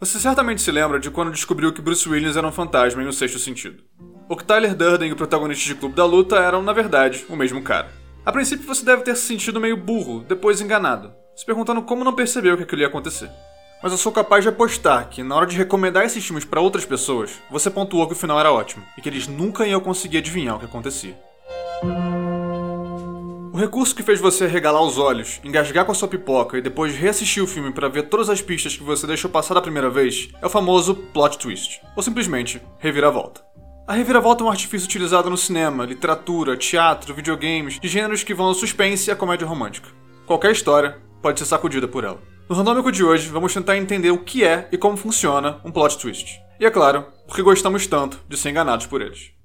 Você certamente se lembra de quando descobriu que Bruce Willis era um fantasma em O Sexto Sentido. O que Tyler Durden e o protagonista de Clube da Luta eram, na verdade, o mesmo cara. A princípio você deve ter se sentido meio burro, depois enganado, se perguntando como não percebeu que aquilo ia acontecer. Mas eu sou capaz de apostar que, na hora de recomendar esses filmes para outras pessoas, você pontuou que o final era ótimo e que eles nunca iam conseguir adivinhar o que acontecia. Recurso que fez você regalar os olhos, engasgar com a sua pipoca e depois reassistir o filme para ver todas as pistas que você deixou passar da primeira vez é o famoso plot twist, ou simplesmente reviravolta. A reviravolta é um artifício utilizado no cinema, literatura, teatro, videogames, de gêneros que vão ao suspense à comédia romântica. Qualquer história pode ser sacudida por ela. No Randômico de hoje, vamos tentar entender o que é e como funciona um plot twist. E é claro, porque gostamos tanto de ser enganados por eles.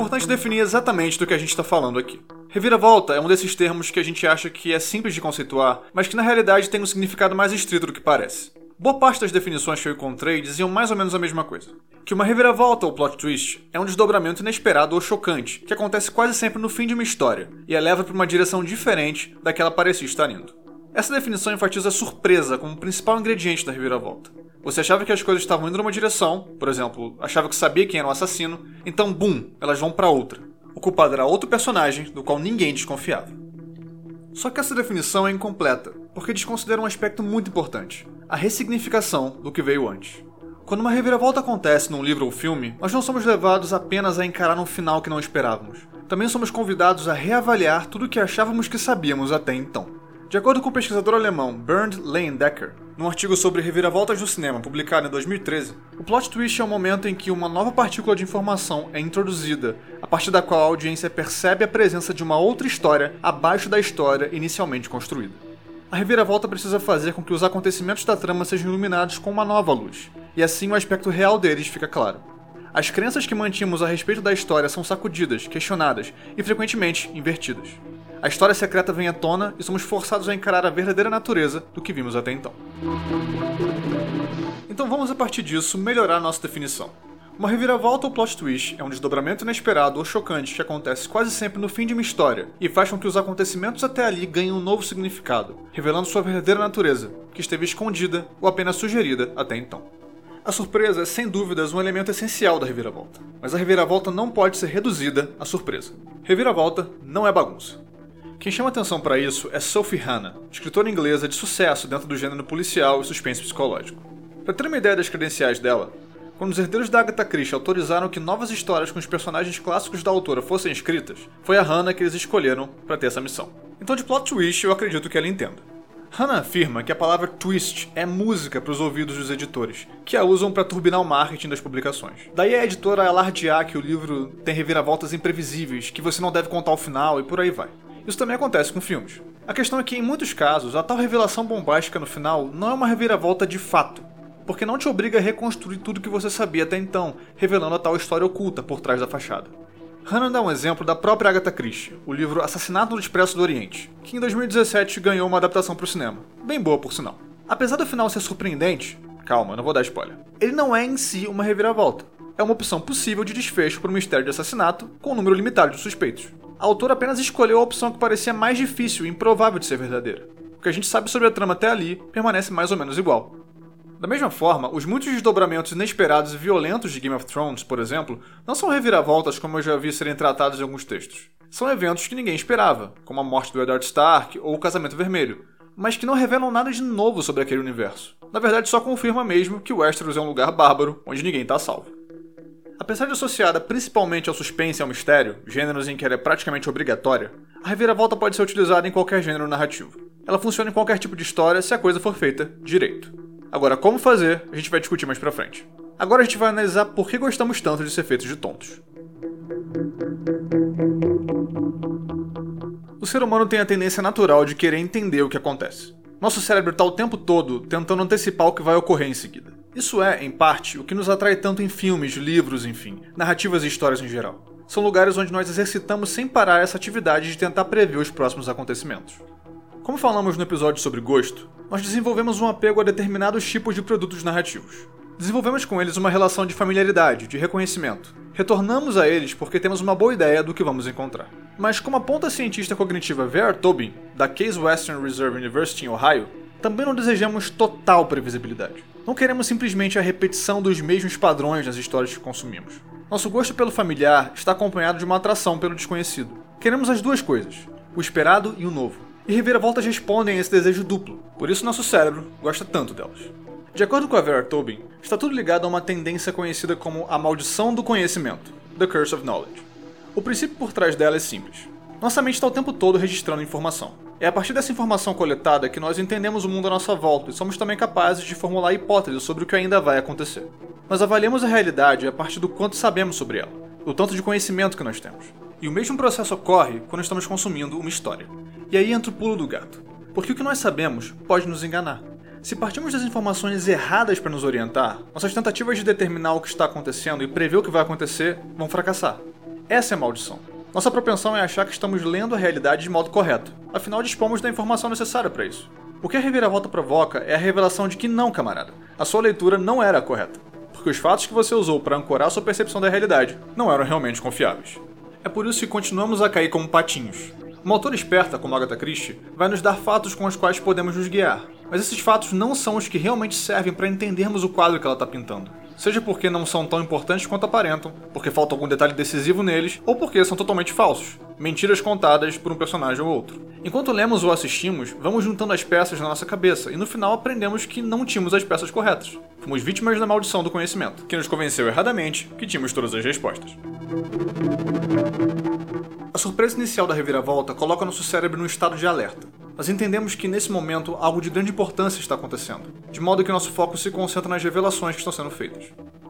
Importante definir exatamente do que a gente está falando aqui. Reviravolta é um desses termos que a gente acha que é simples de conceituar, mas que na realidade tem um significado mais estrito do que parece. Boa parte das definições que eu encontrei diziam mais ou menos a mesma coisa. Que uma reviravolta ou plot twist é um desdobramento inesperado ou chocante, que acontece quase sempre no fim de uma história, e a leva para uma direção diferente da que ela parecia estar indo. Essa definição enfatiza a surpresa como principal ingrediente da reviravolta. Você achava que as coisas estavam indo numa direção, por exemplo, achava que sabia quem era o assassino, então, bum, elas vão para outra. O culpado era outro personagem do qual ninguém desconfiava. Só que essa definição é incompleta, porque desconsidera um aspecto muito importante: a ressignificação do que veio antes. Quando uma reviravolta acontece num livro ou filme, nós não somos levados apenas a encarar um final que não esperávamos. Também somos convidados a reavaliar tudo o que achávamos que sabíamos até então. De acordo com o pesquisador alemão Bernd Leyendecker, num artigo sobre reviravoltas no cinema publicado em 2013, o plot twist é o momento em que uma nova partícula de informação é introduzida, a partir da qual a audiência percebe a presença de uma outra história abaixo da história inicialmente construída. A reviravolta precisa fazer com que os acontecimentos da trama sejam iluminados com uma nova luz, e assim o aspecto real deles fica claro. As crenças que mantínhamos a respeito da história são sacudidas, questionadas e frequentemente invertidas a história secreta vem à tona e somos forçados a encarar a verdadeira natureza do que vimos até então. Então vamos a partir disso melhorar nossa definição. Uma reviravolta ou plot twist é um desdobramento inesperado ou chocante que acontece quase sempre no fim de uma história e faz com que os acontecimentos até ali ganhem um novo significado, revelando sua verdadeira natureza, que esteve escondida ou apenas sugerida até então. A surpresa é sem dúvidas um elemento essencial da reviravolta, mas a reviravolta não pode ser reduzida à surpresa. Reviravolta não é bagunça. Quem chama atenção para isso é Sophie Hannah, escritora inglesa de sucesso dentro do gênero policial e suspense psicológico. Para ter uma ideia das credenciais dela, quando os herdeiros da Agatha Christie autorizaram que novas histórias com os personagens clássicos da autora fossem escritas, foi a Hannah que eles escolheram para ter essa missão. Então, de plot twist, eu acredito que ela entenda. Hannah afirma que a palavra twist é música para os ouvidos dos editores, que a usam para turbinar o marketing das publicações. Daí a editora alardear que o livro tem reviravoltas imprevisíveis, que você não deve contar o final e por aí vai. Isso também acontece com filmes. A questão é que, em muitos casos, a tal revelação bombástica no final não é uma reviravolta de fato, porque não te obriga a reconstruir tudo que você sabia até então, revelando a tal história oculta por trás da fachada. Hannah dá um exemplo da própria Agatha Christie, o livro Assassinato no Expresso do Oriente, que em 2017 ganhou uma adaptação para o cinema. Bem boa, por sinal. Apesar do final ser surpreendente, calma, não vou dar spoiler, ele não é em si uma reviravolta. É uma opção possível de desfecho para um mistério de assassinato com um número limitado de suspeitos a autora apenas escolheu a opção que parecia mais difícil e improvável de ser verdadeira. O que a gente sabe sobre a trama até ali permanece mais ou menos igual. Da mesma forma, os muitos desdobramentos inesperados e violentos de Game of Thrones, por exemplo, não são reviravoltas como eu já vi serem tratados em alguns textos. São eventos que ninguém esperava, como a morte do Eddard Stark ou o Casamento Vermelho, mas que não revelam nada de novo sobre aquele universo. Na verdade, só confirma mesmo que Westeros é um lugar bárbaro onde ninguém está salvo. Apesar de associada principalmente ao suspense e ao mistério, gêneros em que ela é praticamente obrigatória, a reviravolta pode ser utilizada em qualquer gênero narrativo. Ela funciona em qualquer tipo de história se a coisa for feita direito. Agora, como fazer, a gente vai discutir mais pra frente. Agora a gente vai analisar por que gostamos tanto de ser feitos de tontos. O ser humano tem a tendência natural de querer entender o que acontece. Nosso cérebro está o tempo todo tentando antecipar o que vai ocorrer em seguida. Isso é, em parte, o que nos atrai tanto em filmes, livros, enfim, narrativas e histórias em geral. São lugares onde nós exercitamos sem parar essa atividade de tentar prever os próximos acontecimentos. Como falamos no episódio sobre gosto, nós desenvolvemos um apego a determinados tipos de produtos narrativos. Desenvolvemos com eles uma relação de familiaridade, de reconhecimento. Retornamos a eles porque temos uma boa ideia do que vamos encontrar. Mas como aponta a cientista cognitiva Vera Tobin, da Case Western Reserve University em Ohio, também não desejamos total previsibilidade. Não queremos simplesmente a repetição dos mesmos padrões nas histórias que consumimos. Nosso gosto pelo familiar está acompanhado de uma atração pelo desconhecido. Queremos as duas coisas, o esperado e o novo. E reviravoltas respondem a esse desejo duplo, por isso nosso cérebro gosta tanto delas. De acordo com a Vera Tobin, está tudo ligado a uma tendência conhecida como a maldição do conhecimento, The Curse of Knowledge. O princípio por trás dela é simples. Nossa mente está o tempo todo registrando informação. É a partir dessa informação coletada que nós entendemos o mundo à nossa volta e somos também capazes de formular hipóteses sobre o que ainda vai acontecer. Nós avaliamos a realidade a partir do quanto sabemos sobre ela, do tanto de conhecimento que nós temos. E o mesmo processo ocorre quando estamos consumindo uma história. E aí entra o pulo do gato. Porque o que nós sabemos pode nos enganar. Se partimos das informações erradas para nos orientar, nossas tentativas de determinar o que está acontecendo e prever o que vai acontecer vão fracassar. Essa é a maldição. Nossa propensão é achar que estamos lendo a realidade de modo correto, afinal dispomos da informação necessária para isso. O que a reviravolta provoca é a revelação de que não, camarada, a sua leitura não era a correta, porque os fatos que você usou para ancorar sua percepção da realidade não eram realmente confiáveis. É por isso que continuamos a cair como patinhos. Uma autora esperta como Agatha Christie vai nos dar fatos com os quais podemos nos guiar, mas esses fatos não são os que realmente servem para entendermos o quadro que ela está pintando. Seja porque não são tão importantes quanto aparentam, porque falta algum detalhe decisivo neles, ou porque são totalmente falsos, mentiras contadas por um personagem ou outro. Enquanto lemos ou assistimos, vamos juntando as peças na nossa cabeça e no final aprendemos que não tínhamos as peças corretas. Fomos vítimas da maldição do conhecimento, que nos convenceu erradamente que tínhamos todas as respostas. A surpresa inicial da reviravolta coloca nosso cérebro no estado de alerta. Nós entendemos que nesse momento algo de grande importância está acontecendo, de modo que nosso foco se concentra nas revelações que estão sendo feitas.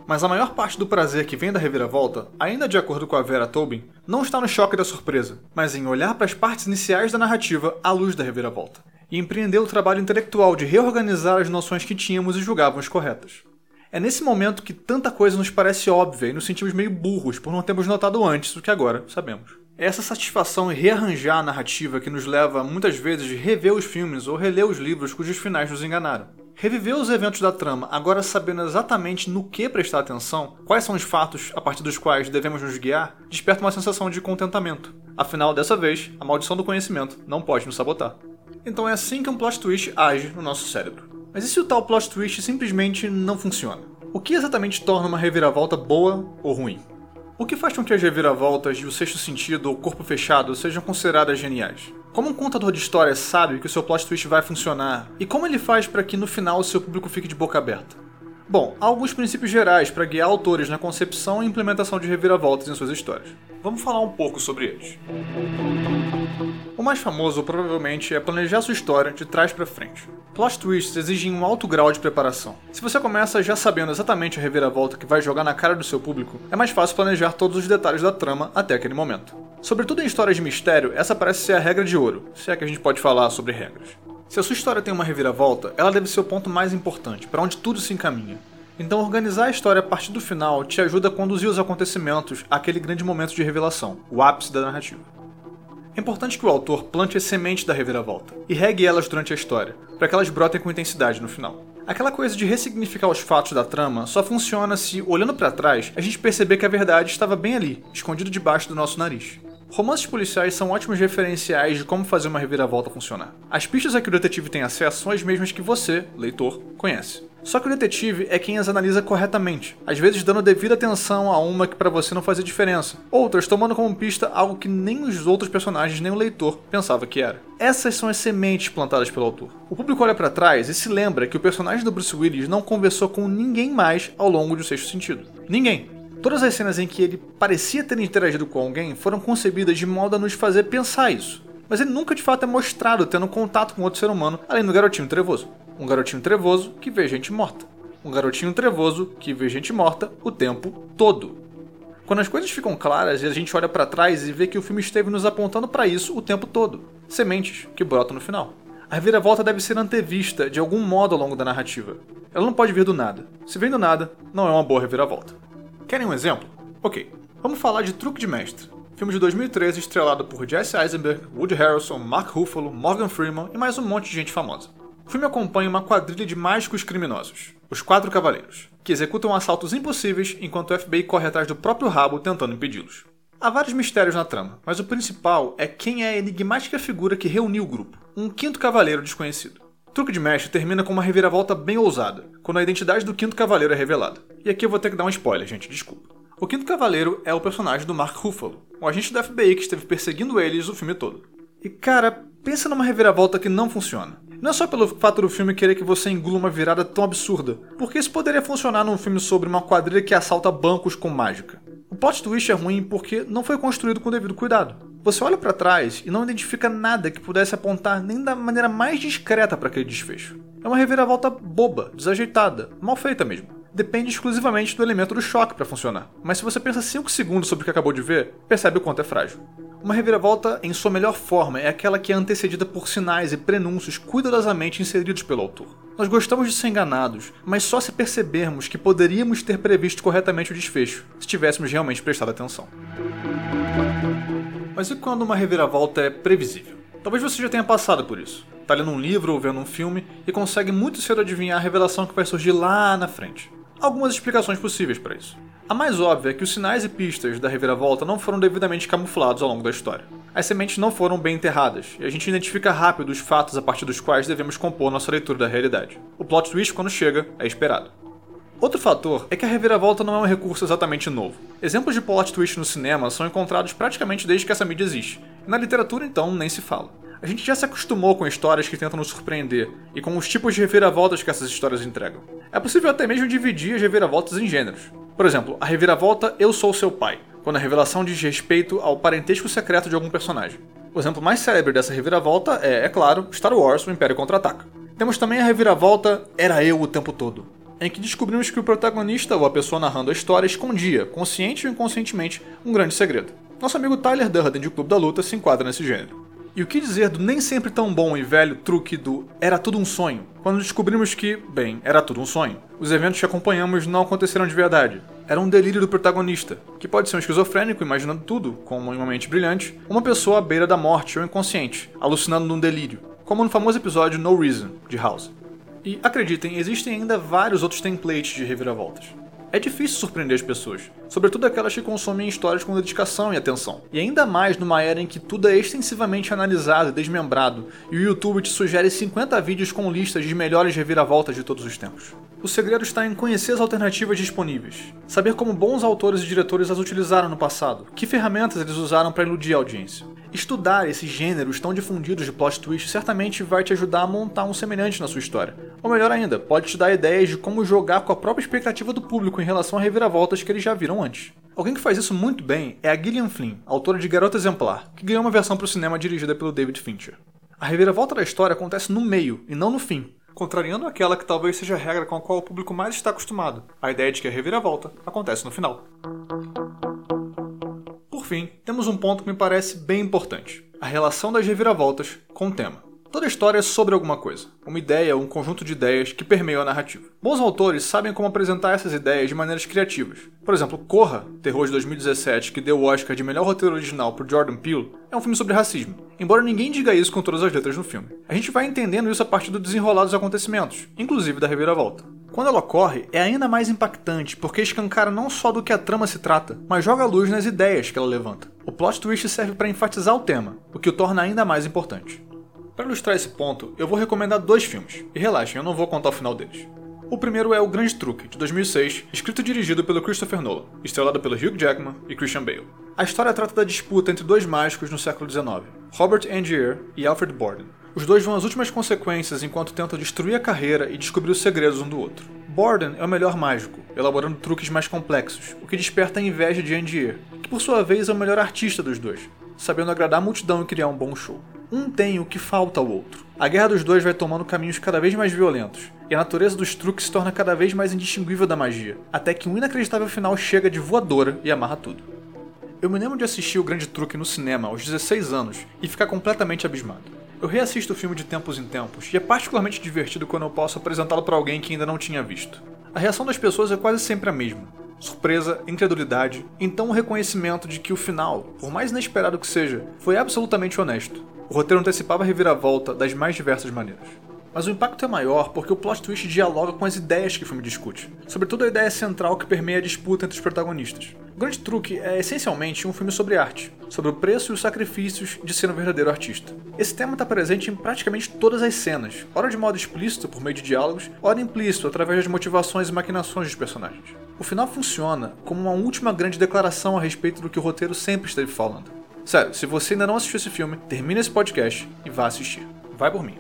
Mas a maior parte do prazer que vem da reviravolta, ainda de acordo com a Vera Tobin, não está no choque da surpresa, mas em olhar para as partes iniciais da narrativa à luz da reviravolta, e empreender o trabalho intelectual de reorganizar as noções que tínhamos e julgávamos corretas. É nesse momento que tanta coisa nos parece óbvia e nos sentimos meio burros por não termos notado antes o que agora sabemos. Essa satisfação em rearranjar a narrativa que nos leva muitas vezes a rever os filmes ou reler os livros cujos finais nos enganaram. Reviver os eventos da trama, agora sabendo exatamente no que prestar atenção, quais são os fatos a partir dos quais devemos nos guiar, desperta uma sensação de contentamento. Afinal, dessa vez, a maldição do conhecimento não pode nos sabotar. Então é assim que um plot twist age no nosso cérebro. Mas e se o tal plot twist simplesmente não funciona? O que exatamente torna uma reviravolta boa ou ruim? O que faz com que as reviravoltas de O Sexto Sentido ou Corpo Fechado sejam consideradas geniais? Como um contador de histórias sabe que o seu plot twist vai funcionar? E como ele faz para que no final o seu público fique de boca aberta? Bom, há alguns princípios gerais para guiar autores na concepção e implementação de reviravoltas em suas histórias. Vamos falar um pouco sobre eles. O mais famoso provavelmente é planejar sua história de trás para frente. Plot twists exigem um alto grau de preparação. Se você começa já sabendo exatamente a reviravolta que vai jogar na cara do seu público, é mais fácil planejar todos os detalhes da trama até aquele momento. Sobretudo em histórias de mistério, essa parece ser a regra de ouro, se é que a gente pode falar sobre regras. Se a sua história tem uma reviravolta, ela deve ser o ponto mais importante, para onde tudo se encaminha. Então, organizar a história a partir do final te ajuda a conduzir os acontecimentos àquele grande momento de revelação, o ápice da narrativa. É importante que o autor plante as sementes da reviravolta e regue elas durante a história, para que elas brotem com intensidade no final. Aquela coisa de ressignificar os fatos da trama só funciona se, olhando para trás, a gente perceber que a verdade estava bem ali, escondido debaixo do nosso nariz. Romances policiais são ótimos referenciais de como fazer uma reviravolta funcionar. As pistas a que o detetive tem acesso são as mesmas que você, leitor, conhece. Só que o detetive é quem as analisa corretamente, às vezes dando devida atenção a uma que para você não fazia diferença, outras tomando como pista algo que nem os outros personagens nem o leitor pensava que era. Essas são as sementes plantadas pelo autor. O público olha para trás e se lembra que o personagem do Bruce Willis não conversou com ninguém mais ao longo do sexto sentido. Ninguém. Todas as cenas em que ele parecia ter interagido com alguém foram concebidas de modo a nos fazer pensar isso. Mas ele nunca de fato é mostrado tendo contato com outro ser humano, além do garotinho trevoso. Um garotinho trevoso que vê gente morta. Um garotinho trevoso que vê gente morta o tempo todo. Quando as coisas ficam claras e a gente olha para trás e vê que o filme esteve nos apontando para isso o tempo todo. Sementes que brotam no final. A reviravolta deve ser antevista de algum modo ao longo da narrativa. Ela não pode vir do nada. Se vem do nada, não é uma boa reviravolta. Querem um exemplo? Ok, vamos falar de Truque de Mestre. Filme de 2013 estrelado por Jesse Eisenberg, Woody Harrelson, Mark Ruffalo, Morgan Freeman e mais um monte de gente famosa. O filme acompanha uma quadrilha de mágicos criminosos, os Quatro Cavaleiros, que executam assaltos impossíveis enquanto o FBI corre atrás do próprio rabo tentando impedi-los. Há vários mistérios na trama, mas o principal é quem é a enigmática figura que reuniu o grupo, um quinto cavaleiro desconhecido. O truque de mestre termina com uma reviravolta bem ousada, quando a identidade do quinto cavaleiro é revelada. E aqui eu vou ter que dar um spoiler, gente, desculpa. O quinto cavaleiro é o personagem do Mark Ruffalo, um agente da FBI que esteve perseguindo eles o filme todo. E cara, pensa numa reviravolta que não funciona. Não é só pelo fato do filme querer que você engula uma virada tão absurda, porque isso poderia funcionar num filme sobre uma quadrilha que assalta bancos com mágica. O plot twist é ruim porque não foi construído com devido cuidado. Você olha para trás e não identifica nada que pudesse apontar nem da maneira mais discreta para aquele desfecho. É uma reviravolta boba, desajeitada, mal feita mesmo. Depende exclusivamente do elemento do choque para funcionar. Mas se você pensa 5 segundos sobre o que acabou de ver, percebe o quanto é frágil. Uma reviravolta em sua melhor forma é aquela que é antecedida por sinais e prenúncios cuidadosamente inseridos pelo autor. Nós gostamos de ser enganados, mas só se percebermos que poderíamos ter previsto corretamente o desfecho, se tivéssemos realmente prestado atenção. Mas e quando uma reviravolta é previsível? Talvez você já tenha passado por isso. Tá lendo um livro ou vendo um filme e consegue muito cedo adivinhar a revelação que vai surgir lá na frente. Algumas explicações possíveis para isso. A mais óbvia é que os sinais e pistas da reviravolta não foram devidamente camuflados ao longo da história. As sementes não foram bem enterradas, e a gente identifica rápido os fatos a partir dos quais devemos compor nossa leitura da realidade. O plot twist, quando chega, é esperado. Outro fator é que a reviravolta não é um recurso exatamente novo. Exemplos de plot twist no cinema são encontrados praticamente desde que essa mídia existe, na literatura então nem se fala. A gente já se acostumou com histórias que tentam nos surpreender e com os tipos de reviravoltas que essas histórias entregam. É possível até mesmo dividir as reviravoltas em gêneros. Por exemplo, a reviravolta Eu Sou Seu Pai, quando a revelação diz respeito ao parentesco secreto de algum personagem. O exemplo mais célebre dessa reviravolta é, é claro, Star Wars O Império Contra-Ataca. Temos também a reviravolta Era Eu o Tempo Todo, em que descobrimos que o protagonista ou a pessoa narrando a história escondia, consciente ou inconscientemente, um grande segredo. Nosso amigo Tyler Durden de Clube da Luta se enquadra nesse gênero. E o que dizer do nem sempre tão bom e velho truque do era tudo um sonho, quando descobrimos que, bem, era tudo um sonho. Os eventos que acompanhamos não aconteceram de verdade. Era um delírio do protagonista, que pode ser um esquizofrênico imaginando tudo, como em uma mente brilhante, uma pessoa à beira da morte ou inconsciente, alucinando num delírio, como no famoso episódio No Reason, de House. E acreditem, existem ainda vários outros templates de reviravoltas. É difícil surpreender as pessoas, sobretudo aquelas que consomem histórias com dedicação e atenção. E ainda mais numa era em que tudo é extensivamente analisado e desmembrado, e o YouTube te sugere 50 vídeos com listas de melhores reviravoltas de todos os tempos. O segredo está em conhecer as alternativas disponíveis, saber como bons autores e diretores as utilizaram no passado, que ferramentas eles usaram para iludir a audiência. Estudar esses gêneros tão difundidos de plot twist certamente vai te ajudar a montar um semelhante na sua história. Ou melhor ainda, pode te dar ideias de como jogar com a própria expectativa do público em relação a reviravoltas que eles já viram antes. Alguém que faz isso muito bem é a Gillian Flynn, autora de Garota Exemplar, que ganhou uma versão para o cinema dirigida pelo David Fincher. A reviravolta da história acontece no meio e não no fim, contrariando aquela que talvez seja a regra com a qual o público mais está acostumado, a ideia de que a reviravolta acontece no final fim, temos um ponto que me parece bem importante: a relação das reviravoltas com o tema. Toda história é sobre alguma coisa, uma ideia ou um conjunto de ideias que permeiam a narrativa. Bons autores sabem como apresentar essas ideias de maneiras criativas. Por exemplo, Corra, terror de 2017 que deu o Oscar de melhor roteiro original por Jordan Peele, é um filme sobre racismo, embora ninguém diga isso com todas as letras no filme. A gente vai entendendo isso a partir do desenrolar dos acontecimentos, inclusive da reviravolta. Quando ela ocorre, é ainda mais impactante porque escancara não só do que a trama se trata, mas joga luz nas ideias que ela levanta. O plot twist serve para enfatizar o tema, o que o torna ainda mais importante. Para ilustrar esse ponto, eu vou recomendar dois filmes, e relaxem, eu não vou contar o final deles. O primeiro é O Grande Truque, de 2006, escrito e dirigido pelo Christopher Nolan, estrelado pelo Hugh Jackman e Christian Bale. A história trata da disputa entre dois mágicos no século XIX, Robert Angier e Alfred Borden, os dois vão às últimas consequências enquanto tentam destruir a carreira e descobrir os segredos um do outro. Borden é o melhor mágico, elaborando truques mais complexos, o que desperta a inveja de Andier, que por sua vez é o melhor artista dos dois, sabendo agradar a multidão e criar um bom show. Um tem o que falta ao outro. A guerra dos dois vai tomando caminhos cada vez mais violentos, e a natureza dos truques se torna cada vez mais indistinguível da magia, até que um inacreditável final chega de voadora e amarra tudo. Eu me lembro de assistir o Grande Truque no cinema aos 16 anos e ficar completamente abismado. Eu reassisto o filme de tempos em tempos, e é particularmente divertido quando eu posso apresentá-lo para alguém que ainda não tinha visto. A reação das pessoas é quase sempre a mesma. Surpresa, incredulidade, então o reconhecimento de que o final, por mais inesperado que seja, foi absolutamente honesto. O roteiro antecipava a reviravolta das mais diversas maneiras. Mas o impacto é maior porque o plot twist dialoga com as ideias que o filme discute, sobretudo a ideia central que permeia a disputa entre os protagonistas. O Grande Truque é essencialmente um filme sobre arte, sobre o preço e os sacrifícios de ser um verdadeiro artista. Esse tema está presente em praticamente todas as cenas, ora de modo explícito por meio de diálogos, ora implícito através das motivações e maquinações dos personagens. O final funciona como uma última grande declaração a respeito do que o roteiro sempre esteve falando. Sério, se você ainda não assistiu esse filme, termine esse podcast e vá assistir. Vai por mim.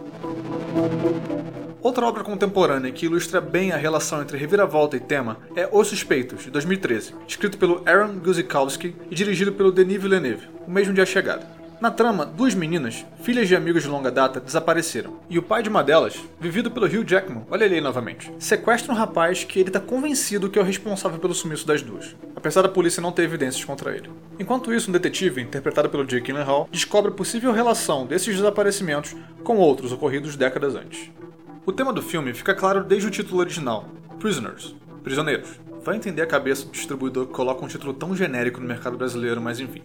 Outra obra contemporânea que ilustra bem a relação entre reviravolta e tema é Os Suspeitos, de 2013, escrito pelo Aaron Guzikowski e dirigido pelo Denis Villeneuve, o mesmo dia chegada. Na trama, duas meninas, filhas de amigos de longa data, desapareceram, e o pai de uma delas, vivido pelo Hugh Jackman, olha ele aí novamente, sequestra um rapaz que ele está convencido que é o responsável pelo sumiço das duas, apesar da polícia não ter evidências contra ele. Enquanto isso, um detetive, interpretado pelo Jake Gyllenhaal, descobre a possível relação desses desaparecimentos com outros ocorridos décadas antes. O tema do filme fica claro desde o título original, Prisoners, Prisioneiros. Vai entender a cabeça do distribuidor que coloca um título tão genérico no mercado brasileiro, mas enfim.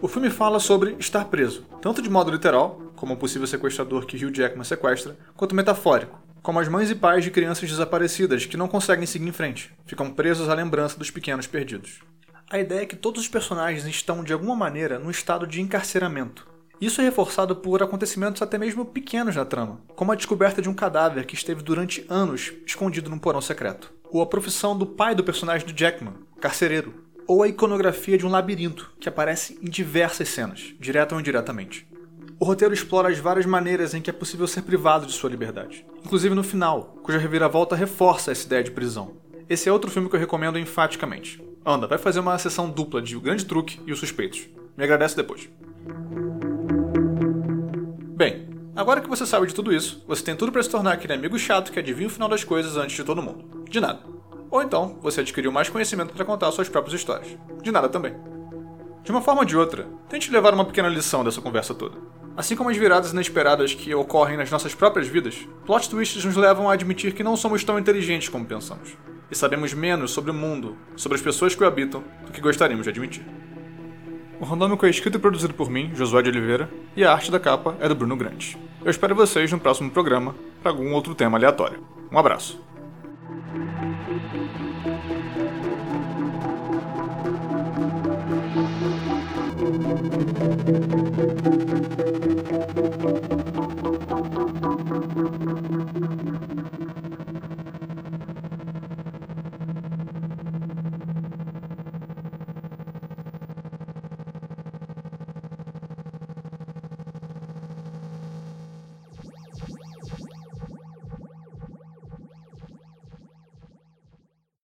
O filme fala sobre estar preso, tanto de modo literal, como um possível sequestrador que Hugh Jackman sequestra, quanto metafórico, como as mães e pais de crianças desaparecidas que não conseguem seguir em frente, ficam presos à lembrança dos pequenos perdidos. A ideia é que todos os personagens estão, de alguma maneira, num estado de encarceramento. Isso é reforçado por acontecimentos até mesmo pequenos na trama, como a descoberta de um cadáver que esteve durante anos escondido num porão secreto, ou a profissão do pai do personagem do Jackman, carcereiro, ou a iconografia de um labirinto, que aparece em diversas cenas, direta ou indiretamente. O roteiro explora as várias maneiras em que é possível ser privado de sua liberdade, inclusive no final, cuja reviravolta reforça essa ideia de prisão. Esse é outro filme que eu recomendo enfaticamente. Anda, vai fazer uma sessão dupla de O Grande Truque e Os Suspeitos. Me agradece depois. Bem, agora que você sabe de tudo isso, você tem tudo para se tornar aquele amigo chato que adivinha o final das coisas antes de todo mundo. De nada. Ou então, você adquiriu mais conhecimento para contar suas próprias histórias. De nada também. De uma forma ou de outra, tente levar uma pequena lição dessa conversa toda. Assim como as viradas inesperadas que ocorrem nas nossas próprias vidas, plot twists nos levam a admitir que não somos tão inteligentes como pensamos, e sabemos menos sobre o mundo, sobre as pessoas que o habitam, do que gostaríamos de admitir. O Randômico é escrito e produzido por mim, Josué de Oliveira, e a arte da capa é do Bruno Grande. Eu espero vocês no próximo programa para algum outro tema aleatório. Um abraço.